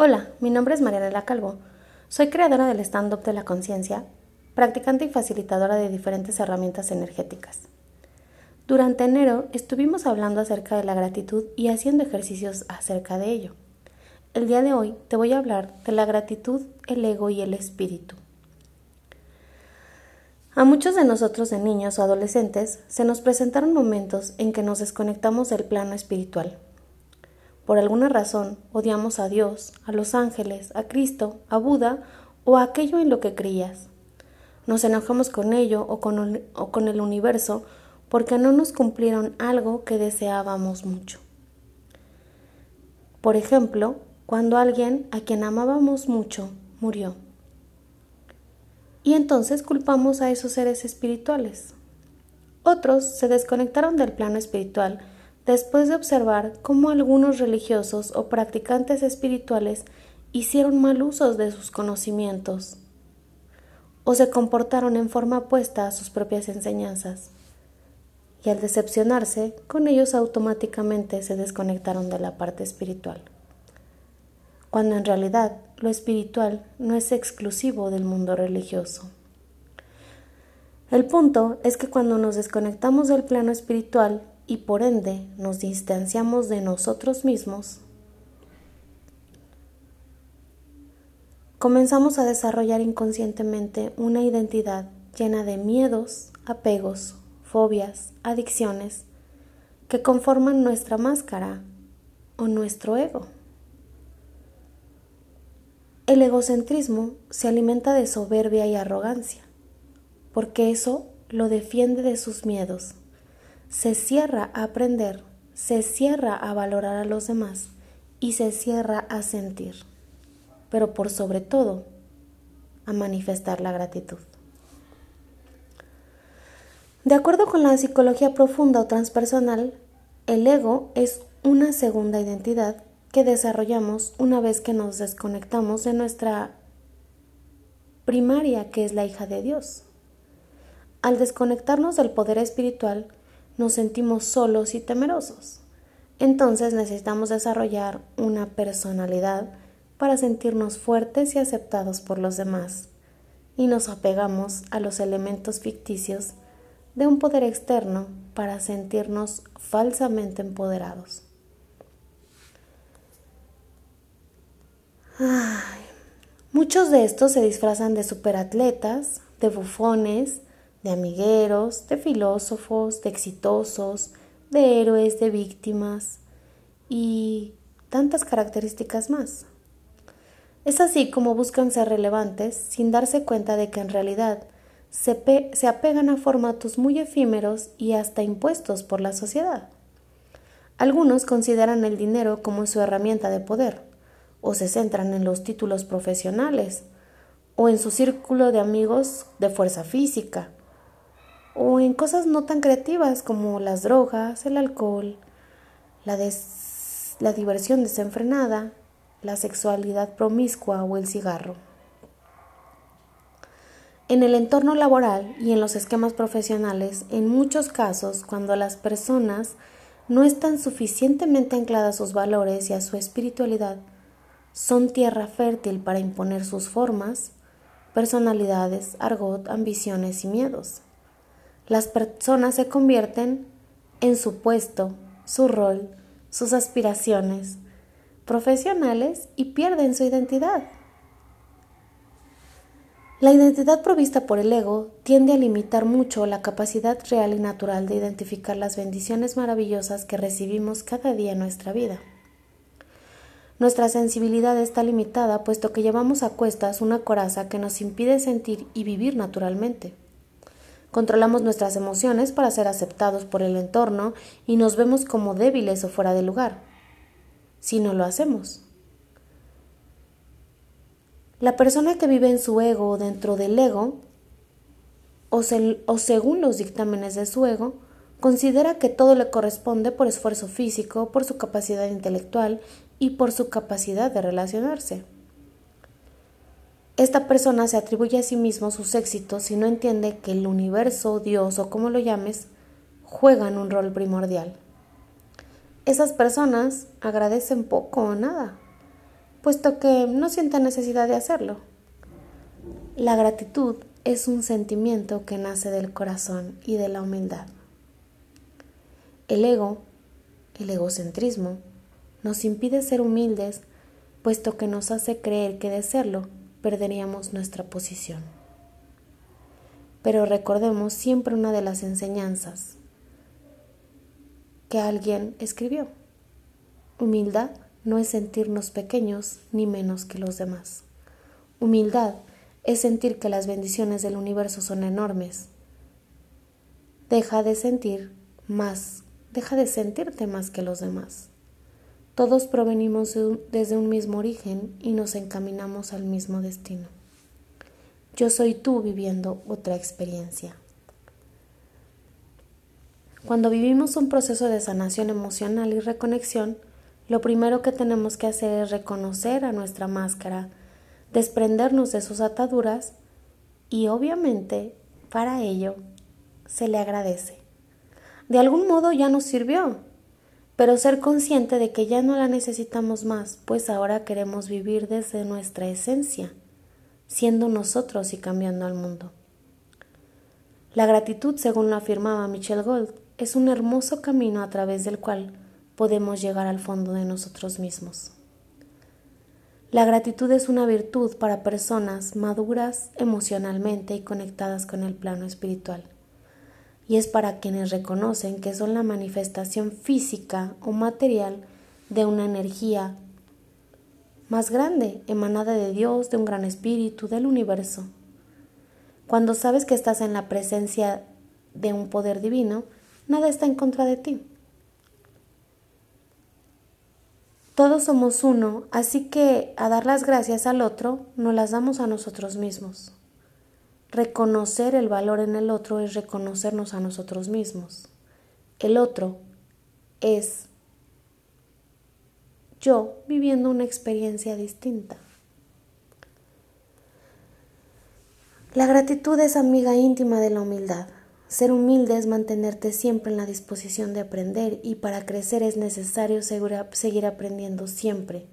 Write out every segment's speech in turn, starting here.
Hola, mi nombre es Marianela Calvo. Soy creadora del stand-up de la conciencia, practicante y facilitadora de diferentes herramientas energéticas. Durante enero estuvimos hablando acerca de la gratitud y haciendo ejercicios acerca de ello. El día de hoy te voy a hablar de la gratitud, el ego y el espíritu. A muchos de nosotros de niños o adolescentes se nos presentaron momentos en que nos desconectamos del plano espiritual. Por alguna razón odiamos a Dios, a los ángeles, a Cristo, a Buda o a aquello en lo que creías. Nos enojamos con ello o con, el universo porque no nos cumplieron algo que deseábamos mucho. Por ejemplo, cuando alguien a quien amábamos mucho murió. Y entonces culpamos a esos seres espirituales. Otros se desconectaron del plano espiritual después de observar cómo algunos religiosos o practicantes espirituales hicieron mal usos de sus conocimientos o se comportaron en forma opuesta a sus propias enseñanzas y al decepcionarse, con ellos automáticamente se desconectaron de la parte espiritual. Cuando en realidad lo espiritual no es exclusivo del mundo religioso. El punto es que cuando nos desconectamos del plano espiritual y por ende nos distanciamos de nosotros mismos, comenzamos a desarrollar inconscientemente una identidad llena de miedos, apegos, fobias, adicciones que conforman nuestra máscara o nuestro ego. El egocentrismo se alimenta de soberbia y arrogancia, porque eso lo defiende de sus miedos, se cierra a aprender, se cierra a valorar a los demás y se cierra a sentir, pero por sobre todo a manifestar la gratitud. De acuerdo con la psicología profunda o transpersonal, el ego es una segunda identidad que desarrollamos una vez que nos desconectamos de nuestra primaria, que es la hija de Dios. Al desconectarnos del poder espiritual, nos sentimos solos y temerosos. Entonces necesitamos desarrollar una personalidad para sentirnos fuertes y aceptados por los demás, y nos apegamos a los elementos ficticios de un poder externo para sentirnos falsamente empoderados. muchos de estos se disfrazan de superatletas, de bufones, de amigueros, de filósofos, de exitosos, de héroes, de víctimas y tantas características más. Es así como buscan ser relevantes sin darse cuenta de que en realidad se, se apegan a formatos muy efímeros y hasta impuestos por la sociedad. Algunos consideran el dinero como su herramienta de poder, o se centran en los títulos profesionales, o en su círculo de amigos de fuerza física, o en cosas no tan creativas como las drogas, el alcohol, la, la diversión desenfrenada, la sexualidad promiscua o el cigarro. En el entorno laboral y en los esquemas profesionales, en muchos casos, cuando las personas no están suficientemente ancladas a sus valores y a su espiritualidad, son tierra fértil para imponer sus formas, personalidades, argot, ambiciones y miedos. Las personas se convierten en su puesto, su rol, sus aspiraciones profesionales y pierden su identidad. La identidad provista por el ego tiende a limitar mucho la capacidad real y natural de identificar las bendiciones maravillosas que recibimos cada día en nuestra vida. Nuestra sensibilidad está limitada puesto que llevamos a cuestas una coraza que nos impide sentir y vivir naturalmente. Controlamos nuestras emociones para ser aceptados por el entorno y nos vemos como débiles o fuera de lugar, si no lo hacemos. La persona que vive en su ego o dentro del ego, o, según los dictámenes de su ego, considera que todo le corresponde por esfuerzo físico, por su capacidad intelectual y por su capacidad de relacionarse. Esta persona se atribuye a sí mismo sus éxitos y no entiende que el universo, Dios o como lo llames, juegan un rol primordial. Esas personas agradecen poco o nada puesto que no siente necesidad de hacerlo. La gratitud es un sentimiento que nace del corazón y de la humildad. El ego, el egocentrismo, nos impide ser humildes, puesto que nos hace creer que de serlo perderíamos nuestra posición. Pero recordemos siempre una de las enseñanzas que alguien escribió. Humildad no es sentirnos pequeños ni menos que los demás. Humildad es sentir que las bendiciones del universo son enormes. Deja de sentir más, deja de sentirte más que los demás. Todos provenimos desde un mismo origen y nos encaminamos al mismo destino. Yo soy tú viviendo otra experiencia. Cuando vivimos un proceso de sanación emocional y reconexión, lo primero que tenemos que hacer es reconocer a nuestra máscara, desprendernos de sus ataduras y obviamente para ello se le agradece. De algún modo ya nos sirvió, pero ser consciente de que ya no la necesitamos más, pues ahora queremos vivir desde nuestra esencia siendo nosotros y cambiando al mundo. La gratitud, según lo afirmaba Michelle Gold, es un hermoso camino a través del cual podemos llegar al fondo de nosotros mismos. La gratitud es una virtud para personas maduras emocionalmente y conectadas con el plano espiritual, y es para quienes reconocen que son la manifestación física o material de una energía más grande, emanada de Dios, de un gran espíritu, del universo. Cuando sabes que estás en la presencia de un poder divino, nada está en contra de ti. Todos somos uno, así que a dar las gracias al otro, nos las damos a nosotros mismos. Reconocer el valor en el otro es reconocernos a nosotros mismos. El otro es yo viviendo una experiencia distinta. La gratitud es amiga íntima de la humildad. Ser humilde es mantenerte siempre en la disposición de aprender y para crecer es necesario seguir aprendiendo siempre.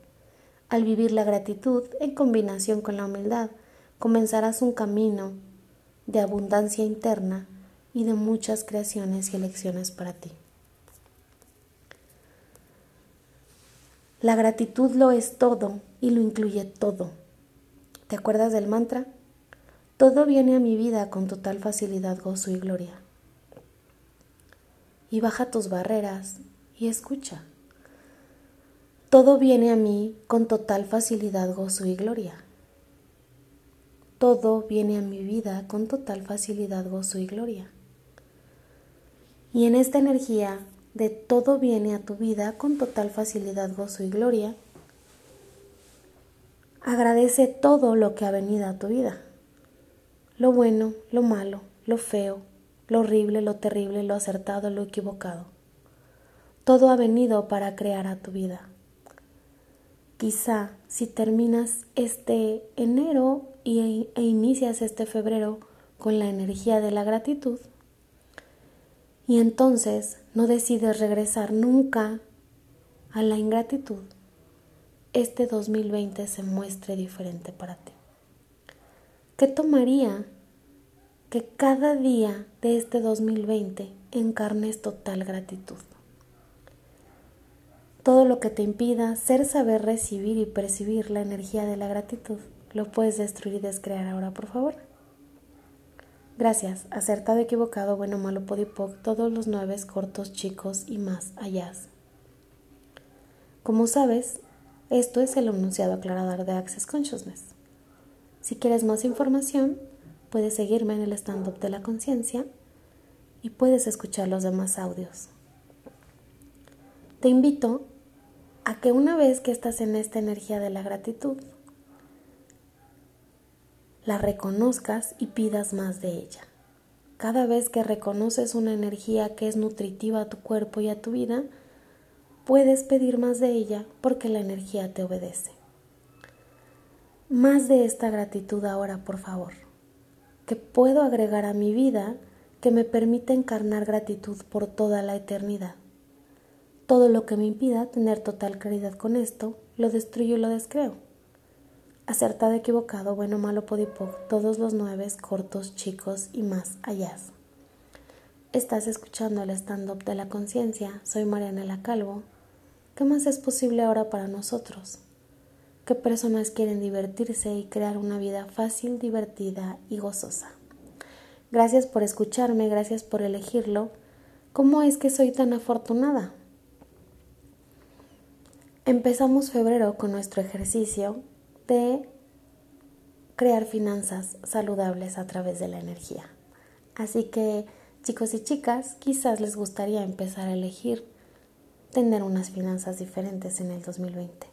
Al vivir la gratitud en combinación con la humildad, comenzarás un camino de abundancia interna y de muchas creaciones y elecciones para ti. La gratitud lo es todo y lo incluye todo. ¿Te acuerdas del mantra? Todo viene a mi vida con total facilidad, gozo y gloria. Y baja tus barreras y escucha. Todo viene a mí con total facilidad, gozo y gloria. Todo viene a mi vida con total facilidad, gozo y gloria. Y en esta energía de todo viene a tu vida con total facilidad, gozo y gloria. Agradece todo lo que ha venido a tu vida. Lo bueno, lo malo, lo feo, lo horrible, lo terrible, lo acertado, lo equivocado. Todo ha venido para crear a tu vida. Quizá si terminas este enero e inicias este febrero con la energía de la gratitud, y entonces no decides regresar nunca a la ingratitud, este 2020 se muestre diferente para ti. ¿Qué tomaría que cada día de este 2020 encarnes total gratitud? Todo lo que te impida ser saber recibir y percibir la energía de la gratitud, lo puedes destruir y descrear ahora, por favor. Gracias, acertado, equivocado, bueno, malo, podipoc, todos los nueve cortos, chicos y más allá. Como sabes, esto es el enunciado aclarador de Access Consciousness. Si quieres más información, puedes seguirme en el stand-up de la conciencia y puedes escuchar los demás audios. Te invito a que una vez que estás en esta energía de la gratitud, la reconozcas y pidas más de ella. Cada vez que reconoces una energía que es nutritiva a tu cuerpo y a tu vida, puedes pedir más de ella porque la energía te obedece. Más de esta gratitud ahora, por favor, que puedo agregar a mi vida que me permite encarnar gratitud por toda la eternidad. Todo lo que me impida tener total claridad con esto, lo destruyo y lo descreo. Acertado, equivocado, bueno, malo, podipoc, todos los nueve, cortos, chicos y más allá. Estás escuchando el stand-up de la conciencia. Soy Mariana Calvo. ¿Qué más es posible ahora para nosotros? ¿Qué personas quieren divertirse y crear una vida fácil, divertida y gozosa? Gracias por escucharme, gracias por elegirlo. ¿Cómo es que soy tan afortunada? Empezamos febrero con nuestro ejercicio de crear finanzas saludables a través de la energía. Así que Chicos y chicas, quizás les gustaría empezar a elegir tener unas finanzas diferentes en el 2020.